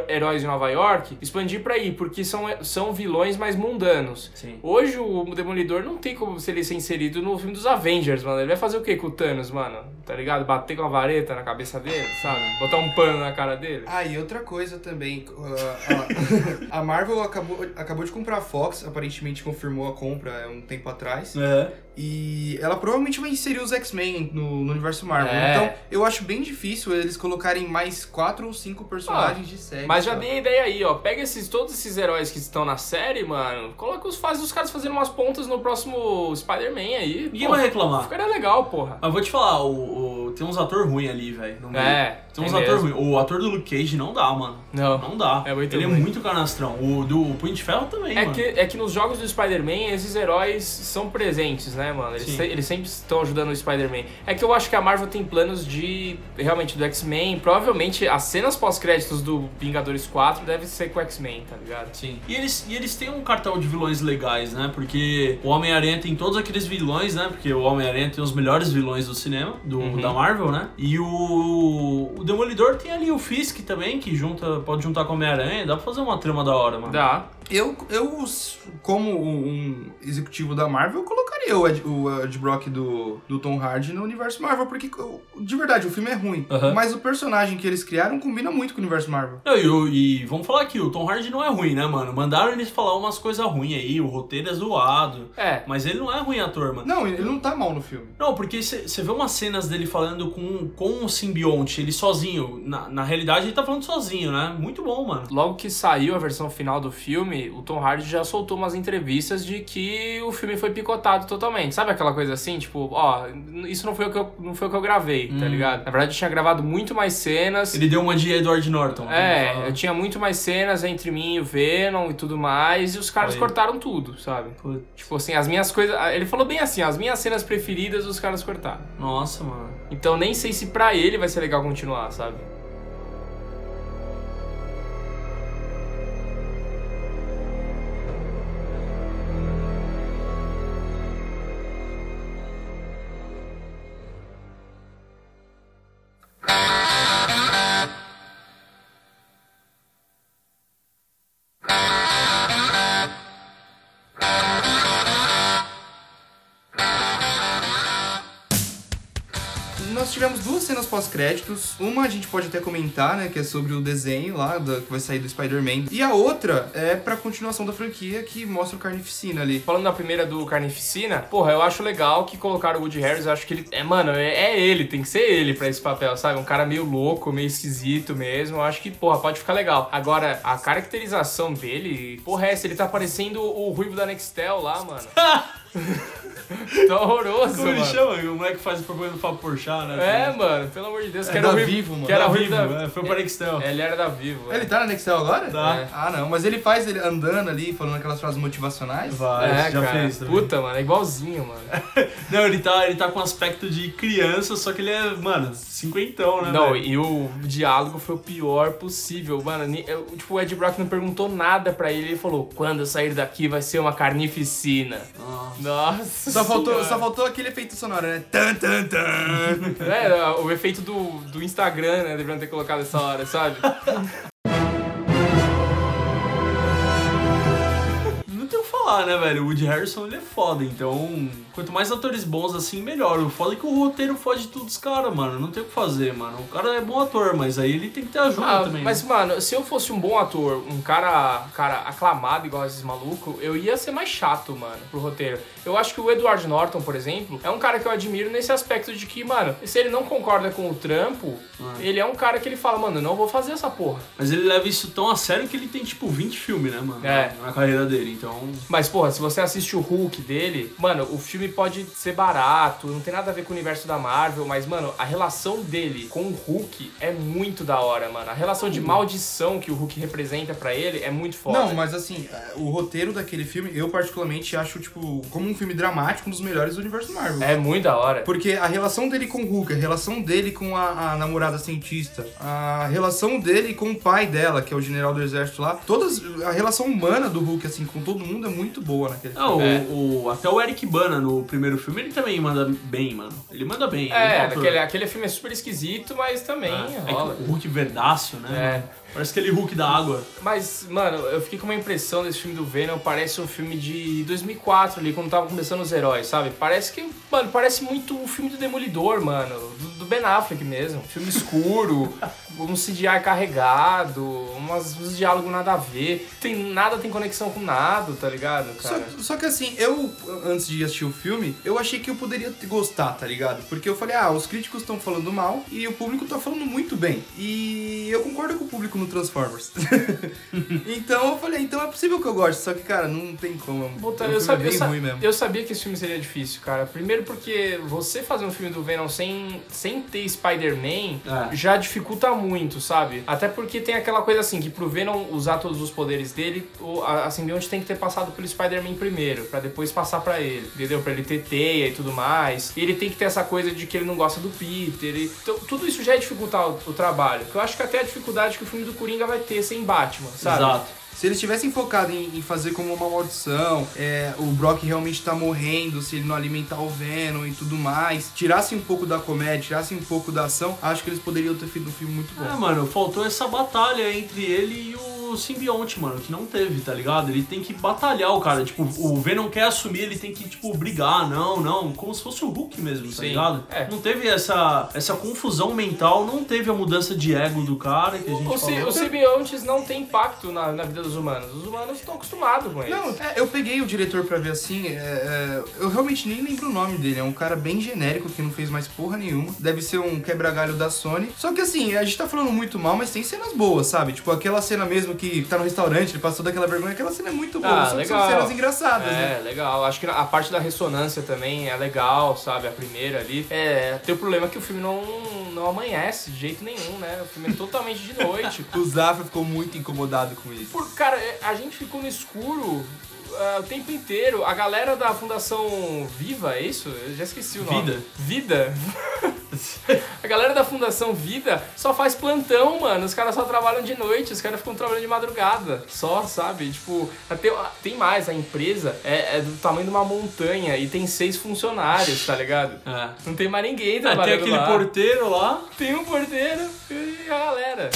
heróis de Nova York, expandir pra aí, porque são, são vilões mais mundanos. Sim. Hoje o Demolidor não tem como se ele ser inserido no filme dos Avengers, mano. Ele vai fazer o que com o Thanos, mano? Tá ligado? Bater com a vareta na cabeça dele, sabe? Botar um pano na cara dele. Ah, e outra coisa também, uh, a, a Marvel acabou, acabou de comprar a Fox, aparentemente confirmou a compra há um tempo atrás. É. E ela provavelmente vai inserir os X-Men no, no universo Marvel. É. Então, eu acho bem difícil eles colocarem mais quatro ou cinco personagens de série. Mas já dei a ideia aí, ó. Pega esses, todos esses heróis que estão na série, mano. Coloca os, faz os caras fazendo umas pontas no próximo Spider-Man aí. Ninguém vai reclamar. Ficaria legal, porra. Mas vou te falar, o, o- tem uns ator ruim ali, velho. É, Tem uns tem ator ruim. O ator do Luke Cage não dá, mano. Não. Não dá. É muito Ele ruim. é muito canastrão. O do Punho de Ferro também, É mano. que, é que nos jogos do Spider-Man, esses heróis são presentes, né, mano? Eles, se- eles sempre estão ajudando o Spider-Man. É que eu acho que a Marvel tem planos de, realmente, do X-Men. Provavelmente as cenas pós-créditos do Vingadores 4 devem ser com o X-Men, tá ligado? Sim. E eles, e eles têm um cartel de vilões legais, né? Porque o Homem-Aranha tem todos aqueles vilões, né? Porque o Homem-Aranha tem os melhores vilões do cinema, do, Uhum. da Marvel, né? E o, o Demolidor tem ali o Fisk também, que junta, pode juntar com o Homem-Aranha. Dá pra fazer uma trama da hora, mano. Dá. Eu, eu, como um executivo da Marvel, eu colocaria o Ed, o Ed Brock do, do Tom Hardy no universo Marvel, porque, de verdade, o filme é ruim. Mas o personagem que eles criaram combina muito com o universo Marvel. Não, e, e vamos falar aqui, o Tom Hardy não é ruim, né, mano? Mandaram eles falar umas coisas ruins aí, o roteiro é zoado. É. Mas ele não é ruim ator, mano. Não, ele não tá mal no filme. Não, porque você vê umas cenas dele falando com, com o simbionte, ele sozinho. Na, na realidade, ele tá falando sozinho, né? Muito bom, mano. Logo que saiu a versão final do filme, o Tom Hardy já soltou umas entrevistas de que o filme foi picotado totalmente. Sabe aquela coisa assim, tipo, ó, isso não foi o que eu, não foi o que eu gravei, tá ligado? Na verdade, eu tinha gravado muito mais cenas. Ele deu uma de Edward Norton. É, eu tinha muito mais cenas entre mim e o Venom e tudo mais, e os caras Aí. cortaram tudo, sabe? Putz, Tipo assim, as minhas coisas. Ele falou bem assim, as minhas cenas preferidas os caras cortaram. Nossa, mano. Então nem sei se pra ele vai ser legal continuar, sabe? Cenas pós-créditos. Uma a gente pode até comentar, né? Que é sobre o desenho lá, da- que vai sair do Spider-Man. E a outra é pra continuação da franquia, que mostra o Carnificina ali. Falando na primeira do Carnificina, porra, eu acho legal que colocaram o Woody Harris, eu acho que ele. É, mano, é, é ele, tem que ser ele pra esse papel, sabe? Um cara meio louco, meio esquisito mesmo. Eu acho que, porra, pode ficar legal. Agora, a caracterização dele, porra, é essa, ele tá parecendo o Ruivo da Nextel lá, mano. tá horroroso, Como ele mano. chama? O moleque que faz o propaganda do Fábio Porchat, né? É, mano, pelo amor de Deus. que É era da Vivo, mano. Que era Da Vivo, da... é, foi pra Nextel. Ele era da Vivo. é. Ele tá na Nextel agora? Tá. É. Ah, não, mas ele faz ele andando ali, falando aquelas frases motivacionais. Vai, É, já cara. fez também. Puta, mano, é igualzinho, mano. Não, ele tá, ele tá com aspecto de criança, só que ele é, mano, cinquentão, né? Não, velho? e o diálogo foi o pior possível, mano. eu- Tipo, o Ed Brock não perguntou nada pra ele. Ele falou: quando eu sair daqui vai ser uma carnificina. Nossa. Nossa. Só faltou, só faltou aquele efeito sonoro, né? Tan, tan, tan. É, o efeito do, do Instagram, né? Deveriam ter colocado essa hora, sabe? Não tem o que falar, né, velho? O Woody Harrison, ele é foda, então... Quanto mais atores bons assim, melhor. O foda é que o roteiro foge tudo dos caras, mano. Não tem o que fazer, mano. O cara é bom ator, mas aí ele tem que ter ajuda Ah, também. mas, né? mano, se eu fosse um bom ator, um cara, cara aclamado igual esses malucos, eu ia ser mais chato, mano, pro roteiro. Eu acho que o Edward Norton, por exemplo, é um cara que eu admiro nesse aspecto de que, mano, se ele não concorda com o trampo, Ah. ele é um cara que ele fala, mano, eu não vou fazer essa porra. Mas ele leva isso tão a sério que ele tem, tipo, 20 filmes, né, mano? É. Na carreira dele, então... Mas, porra, se você assiste o Hulk dele, mano, o filme pode ser barato, não tem nada a ver com o universo da Marvel, mas, mano, a relação dele com o Hulk é muito da hora, mano. A relação de maldição que o Hulk representa pra ele é muito foda. Não, mas assim, o roteiro daquele filme, eu particularmente acho, tipo, como um filme dramático, um dos melhores do universo Marvel. É muito da hora. Porque a relação dele com o Hulk, a relação dele com a, a namorada cientista, a relação dele com o pai dela, que é o general do exército lá, todas a relação humana do Hulk assim com todo mundo é muito boa naquele Não, filme. É. o, o- até o Eric Bana no primeiro filme, ele também manda bem, mano. Ele manda bem. É, aquele, aquele filme é super esquisito, mas também É, rola. que o Hulk verdaço, né? É. Parece aquele Hulk da água. Mas, mano, eu fiquei com uma impressão desse filme do Venom, parece um filme de 2004 ali, quando tava começando os heróis, sabe? Parece que, mano, parece muito um filme do Demolidor, mano, do, do Ben Affleck mesmo. Filme escuro, um CGI carregado, umas, uns diálogos nada a ver. Tem, nada tem conexão com nada, tá ligado, Só, cara? só que assim, eu, antes de assistir o filme, eu achei que eu poderia gostar, tá ligado? Porque eu falei, ah, os críticos estão falando mal e o público tá falando muito bem. E eu concordo com o público no Transformers. então eu falei, então é possível que eu goste, só que, cara, não tem como. Puta, o eu, sabia, é eu, sa- eu sabia que esse filme seria difícil, cara. Primeiro porque você fazer um filme do Venom sem, sem ter Spider-Man É. já dificulta muito, sabe? Até porque tem aquela coisa assim, que pro Venom usar todos os poderes dele, o, a, a simbionte tem que ter passado pelo Spider-Man primeiro, pra depois passar pra ele, entendeu? Pra ele ter teia e tudo mais. E ele tem que ter essa coisa de que ele não gosta do Peter. e- então, tudo isso já é dificultar o, o trabalho. Que eu acho que até a dificuldade que o filme do Coringa vai ter sem Batman, sabe? Exato. Se eles tivessem focado em, em fazer como uma maldição, é, o Brock realmente tá morrendo se ele não alimentar o Venom e tudo mais, tirassem um pouco da comédia, tirassem um pouco da ação, acho que eles poderiam ter feito um filme muito bom. É, mano, faltou essa batalha entre ele e o simbionte, mano, que não teve, tá ligado? Ele tem que batalhar o cara. Tipo, o Venom quer assumir, ele tem que, tipo, brigar. Não, não. Como se fosse o Hulk mesmo, tá Sim, ligado? é. Não teve essa, essa confusão mental, não teve a mudança de ego do cara que a gente O falou. Os simbiontes não têm impacto na, na vida dos humanos. Os humanos estão acostumados com eles. Não, é, eu peguei o diretor pra ver assim, é, é, eu realmente nem lembro o nome dele, é um cara bem genérico que não fez mais porra nenhuma, deve ser um quebra-galho da Sony. Só que assim, a gente tá falando muito mal, mas tem cenas boas, sabe? Tipo aquela cena mesmo que tá no restaurante, ele passou daquela vergonha, aquela cena é muito boa, Ah, são, legal. cenas engraçadas, né? É, legal. Acho que a parte da ressonância também é legal, sabe? A primeira ali. É, tem o problema que o filme não, não amanhece de jeito nenhum, né? O filme é totalmente de noite. O Zafra ficou muito incomodado com isso. Por, cara, é, a gente ficou no escuro ah, o tempo inteiro. A galera da Fundação Viva, é isso? Eu já esqueci o nome. Vida. Vida. a galera da Fundação Vida só faz plantão, mano. Os caras só trabalham de noite, os caras ficam trabalhando de madrugada. Só, sabe? Tipo, até, tem mais, a empresa é, é do tamanho de uma montanha e tem seis funcionários, tá ligado? É. Não tem mais ninguém É, tem trabalhando aquele lá. porteiro lá. Tem um porteiro e a galera.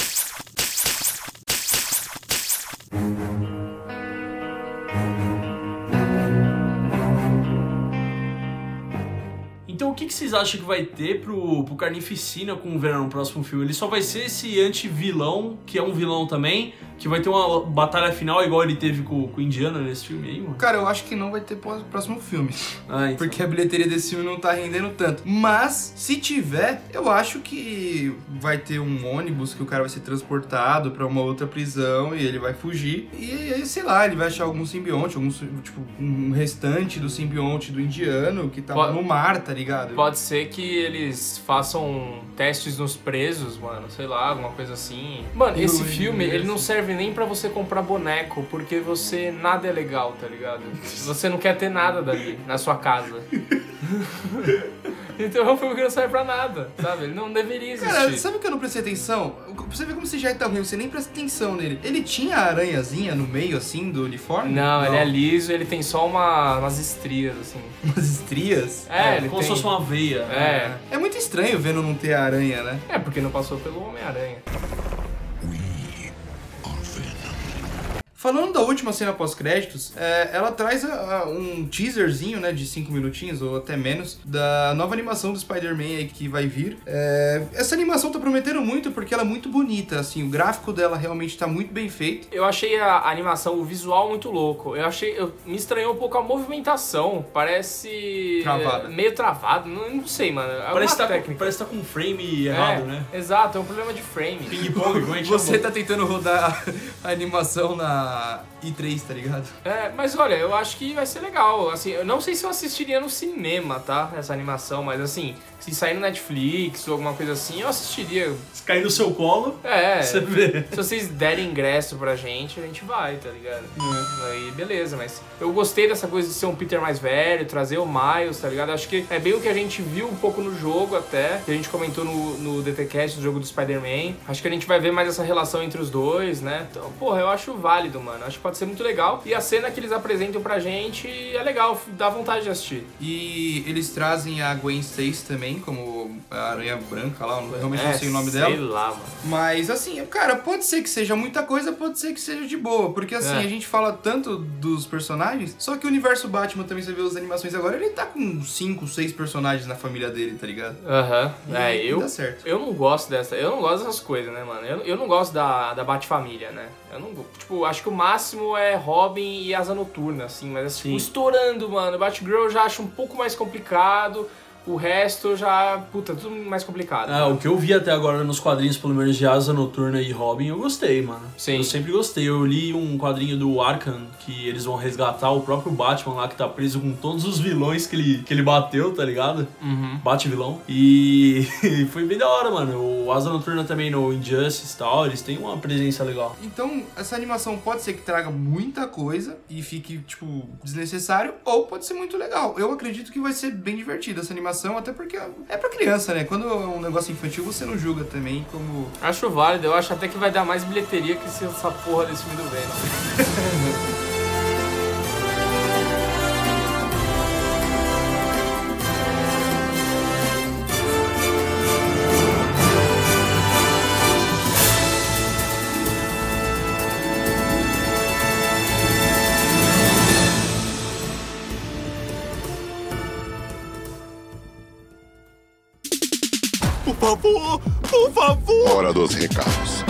Que, vocês acham que vai ter pro, pro Carnificina com o Venom no próximo filme? Ele só vai ser esse anti-vilão, que é um vilão também, que vai ter uma batalha final igual ele teve com, com o Indiana nesse filme aí, mano? Cara, eu acho que não vai ter próximo filme. Ah, então. Porque a bilheteria desse filme não tá rendendo tanto. Mas, se tiver, eu acho que vai ter um ônibus que o cara vai ser transportado pra uma outra prisão e ele vai fugir. E aí, sei lá, ele vai achar algum simbionte, algum, tipo, um restante do simbionte do indiano que tava Pode- no mar, tá ligado? Pode ser que eles façam testes nos presos, mano. Sei lá, alguma coisa assim. Mano, esse filme, ele não serve nem pra você comprar boneco, porque você nada é legal, tá ligado? Você não quer ter nada dali na sua casa. então é um filme que não serve pra nada, sabe? Ele não deveria existir. Cara, sabe o que eu não prestei atenção? Você ver como esse já tá ruim, você nem presta atenção nele. Ele tinha a aranhazinha no meio, assim, do uniforme? Não, ele é liso, ele tem só uma, umas estrias, assim. Umas estrias? É, ele como tem... se fosse uma veia. É, É muito estranho vendo não ter a aranha, né? é porque não passou pelo Homem-Aranha. Falando da última cena pós-créditos, é, ela traz a- a- um teaserzinho, né, de 5 minutinhos ou até menos, da nova animação do Spider-Man aí que vai vir. É, essa animação tá prometendo muito porque ela é muito bonita, assim, o gráfico dela realmente tá muito bem feito. Eu achei a animação, o visual muito louco. Eu achei, eu, me estranhou um pouco a movimentação. Parece Travada. é, meio travado, não, não sei, mano. É Parece tá, com, técnica. parece tá com um frame É, errado, né? Exato, é um problema de frame. Ping-pong, como a gente Você tá tentando rodar a animação na i3, tá ligado? É, mas olha, eu acho que vai ser legal. Assim, eu não sei se eu assistiria no cinema, tá? Essa animação, mas assim, se sair no Netflix ou alguma coisa assim, eu assistiria. Se cair no seu colo, É. você vê. Se vocês derem ingresso pra gente, a gente vai, tá ligado? Aí, beleza, mas eu gostei dessa coisa de ser um Peter mais velho, trazer o Miles, tá ligado? Acho que é bem o que a gente viu um pouco no jogo até, que a gente comentou no, no DTCast, do jogo do Spider-Man. Acho que a gente vai ver mais essa relação entre os dois, né? Então, porra, eu acho válido, mano. Acho que pode ser muito legal. E a cena que eles apresentam pra gente é legal, dá vontade de assistir. E eles trazem a Gwen Stacy também, como a aranha branca lá, eu realmente não É, sei o nome sei dela. lá, mano. Mas assim, cara, pode ser que seja muita coisa, pode ser que seja de boa. Porque assim, É. a gente fala tanto dos personagens, só que o universo Batman também, você vê as animações agora, ele tá com 5, 6 personagens na família dele, tá ligado? Aham. E- É, eu. dá certo. Eu não gosto dessa. Eu não gosto dessas coisas, né, mano? Eu, eu não gosto da, da Bat-família, né? Eu não. Tipo, acho que o máximo é Robin e Asa Noturna, assim, mas assim, Sim. estourando, mano. Batgirl eu já acho um pouco mais complicado. O resto já. Puta, tudo mais complicado. Ah, o que eu vi até agora nos quadrinhos, pelo menos de Asa Noturna e Robin, eu gostei, mano. Sim. Eu sempre gostei. Eu li um quadrinho do Arkham, que eles vão resgatar o próprio Batman lá, que tá preso com todos os vilões que ele, que ele bateu, tá ligado? Uhum. Bate-vilão. E foi bem da hora, mano. O Asa Noturna também no Injustice e tal, eles têm uma presença legal. Então, essa animação pode ser que traga muita coisa e fique, tipo, desnecessário, ou pode ser muito legal. Eu acredito que vai ser bem divertida essa animação, até porque é pra criança, né? Quando é um negócio infantil, você não julga também como. Acho válido. Eu acho até que vai dar mais bilheteria que essa porra desse filme do Venom. Hora dos recados.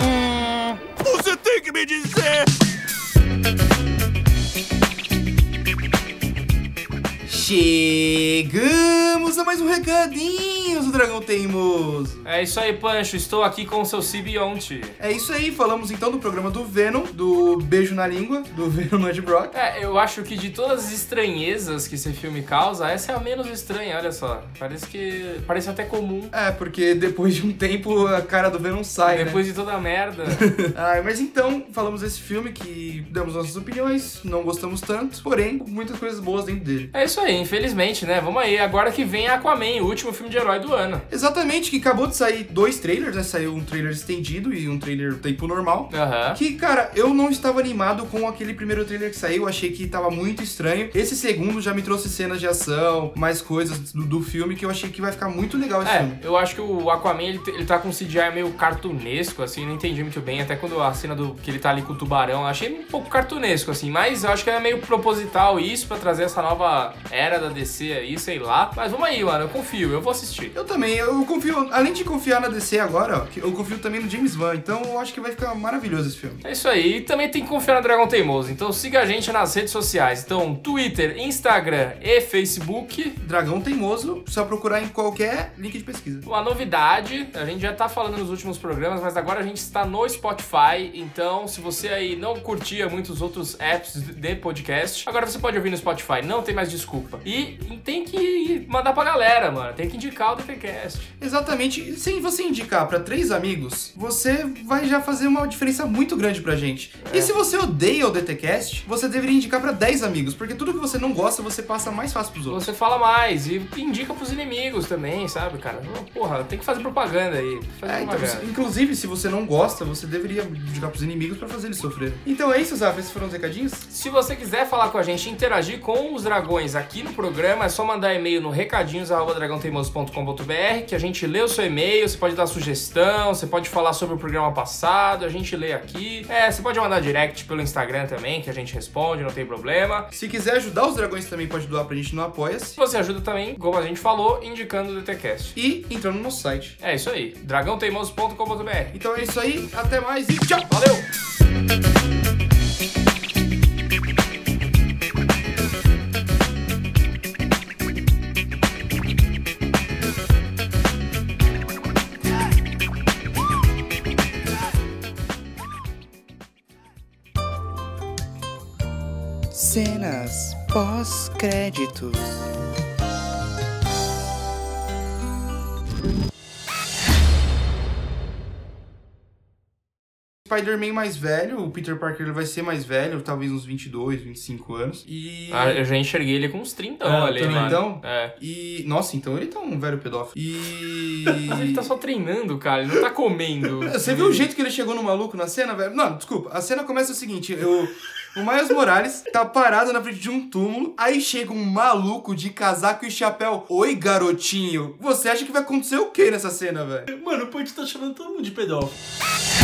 você tem que me dizer. Chegamos a mais um recadinho Dragão Teimoso. É isso aí, Pancho. Estou aqui com o seu Sibionte. É isso aí, falamos então do programa do Venom, do Beijo na Língua, do Venom no Ed Brock. É, eu acho que de todas as estranhezas que esse filme causa, essa é a menos estranha, olha só. Parece que. Parece até comum. É, porque depois de um tempo a cara do Venom sai, né? Depois de toda a merda. Ah, mas então, falamos desse filme que damos nossas opiniões, não gostamos tanto, porém, muitas coisas boas dentro dele. É isso aí, infelizmente, né? Vamos aí. Agora que vem Aquaman, o último filme de herói do ano. Exatamente, que acabou de sair dois trailers, né? Saiu um trailer estendido e um trailer tempo normal. Aham. Que, cara, eu não estava animado com aquele primeiro trailer que saiu, achei que tava muito estranho. Esse segundo já me trouxe cenas de ação, mais coisas do, do filme que eu achei que vai ficar muito legal esse filme. É, eu acho que o Aquaman ele, ele tá com um CGI meio cartunesco, assim, não entendi muito bem. Até quando a cena do que ele tá ali com o tubarão, eu achei um pouco cartunesco, assim, mas eu acho que é meio proposital isso pra trazer essa nova era da DC aí, sei lá. Mas vamos aí, mano, eu confio, eu vou assistir. Eu também, eu confio, além de confiar na DC agora, ó, eu confio também no James Wan, então eu acho que vai ficar maravilhoso esse filme. É isso aí. E também tem que confiar no Dragão Teimoso. Então siga a gente nas redes sociais. Então, Twitter, Instagram e Facebook. Dragão Teimoso, só procurar em qualquer link de pesquisa. Uma novidade, a gente já tá falando nos últimos programas, mas agora a gente está no Spotify. Então, se você aí não curtia muitos outros apps de podcast, agora você pode ouvir no Spotify. Não tem mais desculpa. E tem que mandar pra galera, mano. Tem que indicar o DTCast. Exatamente, sem você indicar pra três amigos, você vai já fazer uma diferença muito grande pra gente. E se você odeia o DTCast, você deveria indicar pra 10 amigos, porque tudo que você não gosta, você passa mais fácil pros outros. Você fala mais e indica pros inimigos também, sabe, cara? Porra, tem que fazer propaganda aí. Fazer É, então, propaganda. se- inclusive, se você não gosta, você deveria indicar pros inimigos pra fazer eles sofrer. Então é isso, Zaf, esses foram os recadinhos? Se você quiser falar com a gente, interagir com os dragões aqui no programa, é só mandar e-mail no recadinhos@dragãoteimoso.com.br que a gente lê o seu e-mail, você pode dar sugestão, você pode falar sobre o programa passado, a gente lê aqui. É, você pode mandar direct pelo Instagram também, que a gente responde, não tem problema. Se quiser ajudar os dragões também, pode doar pra gente no Apoia-se. Você ajuda também, como a gente falou, indicando o DTCast. E entrando no nosso site. É isso aí, dragãoteimoso.com.br. Então é isso aí, até mais e tchau! Valeu! Pós-créditos. Spider-Man mais velho, o Peter Parker ele vai ser mais velho, talvez uns 22, 25 anos. E. Ah, eu já enxerguei ele com uns 30 É, ali, então? É. E. Nossa, então ele tá um velho pedófilo. E. Mas ele tá só treinando, cara, ele não tá comendo. Você viu o jeito que ele chegou no maluco na cena, velho? Não, desculpa. A cena começa o seguinte: eu, o Miles Morales tá parado na frente de um túmulo, aí chega um maluco de casaco e chapéu. Oi, garotinho. Você acha que vai acontecer o que nessa cena, velho? Mano, o Point tá chamando todo mundo de pedófilo.